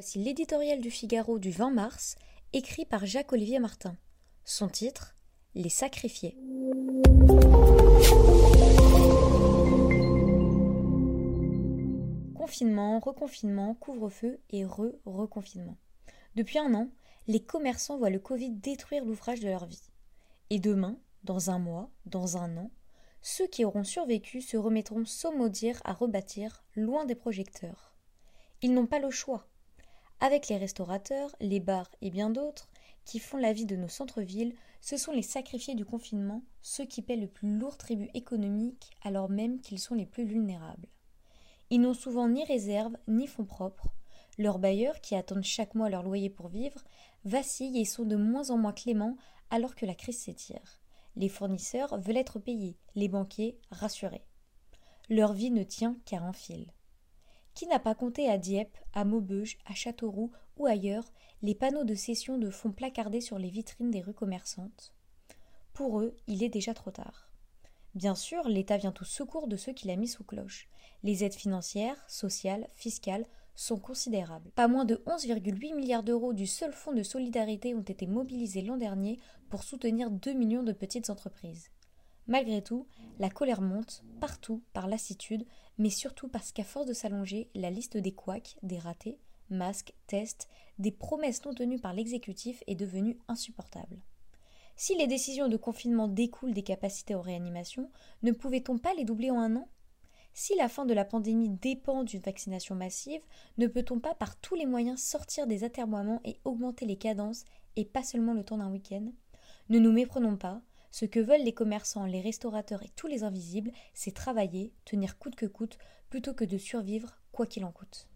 Voici l'éditorial du Figaro du 20 mars, écrit par Jacques-Olivier Martin. Son titre Les sacrifiés. Confinement, reconfinement, couvre-feu et re-reconfinement. Depuis un an, les commerçants voient le Covid détruire l'ouvrage de leur vie. Et demain, dans un mois, dans un an, ceux qui auront survécu se remettront sans maudire à rebâtir, loin des projecteurs. Ils n'ont pas le choix. Avec les restaurateurs, les bars et bien d'autres, qui font la vie de nos centres-villes, ce sont les sacrifiés du confinement, ceux qui paient le plus lourd tribut économique alors même qu'ils sont les plus vulnérables. Ils n'ont souvent ni réserve ni fonds propres. Leurs bailleurs, qui attendent chaque mois leur loyer pour vivre, vacillent et sont de moins en moins cléments alors que la crise s'étire. Les fournisseurs veulent être payés, les banquiers rassurés. Leur vie ne tient qu'à un fil. Qui n'a pas compté à Dieppe, à Maubeuge, à Châteauroux ou ailleurs les panneaux de cession de fonds placardés sur les vitrines des rues commerçantes? Pour eux, il est déjà trop tard. Bien sûr, l'État vient au secours de ceux qu'il a mis sous cloche. Les aides financières, sociales, fiscales sont considérables. Pas moins de 11,8 milliards d'euros du seul fonds de solidarité ont été mobilisés l'an dernier pour soutenir 2 millions de petites entreprises. Malgré tout, la colère monte, partout, par lassitude, mais surtout parce qu'à force de s'allonger, la liste des couacs, des ratés, masques, tests, des promesses non tenues par l'exécutif est devenue insupportable. Si les décisions de confinement découlent des capacités en réanimation, ne pouvait-on pas les doubler en un an? Si la fin de la pandémie dépend d'une vaccination massive, ne peut-on pas par tous les moyens sortir des atermoiements et augmenter les cadences, et pas seulement le temps d'un week-end? Ne nous méprenons pas, ce que veulent les commerçants, les restaurateurs et tous les invisibles, c'est travailler, tenir coûte que coûte, plutôt que de survivre quoi qu'il en coûte.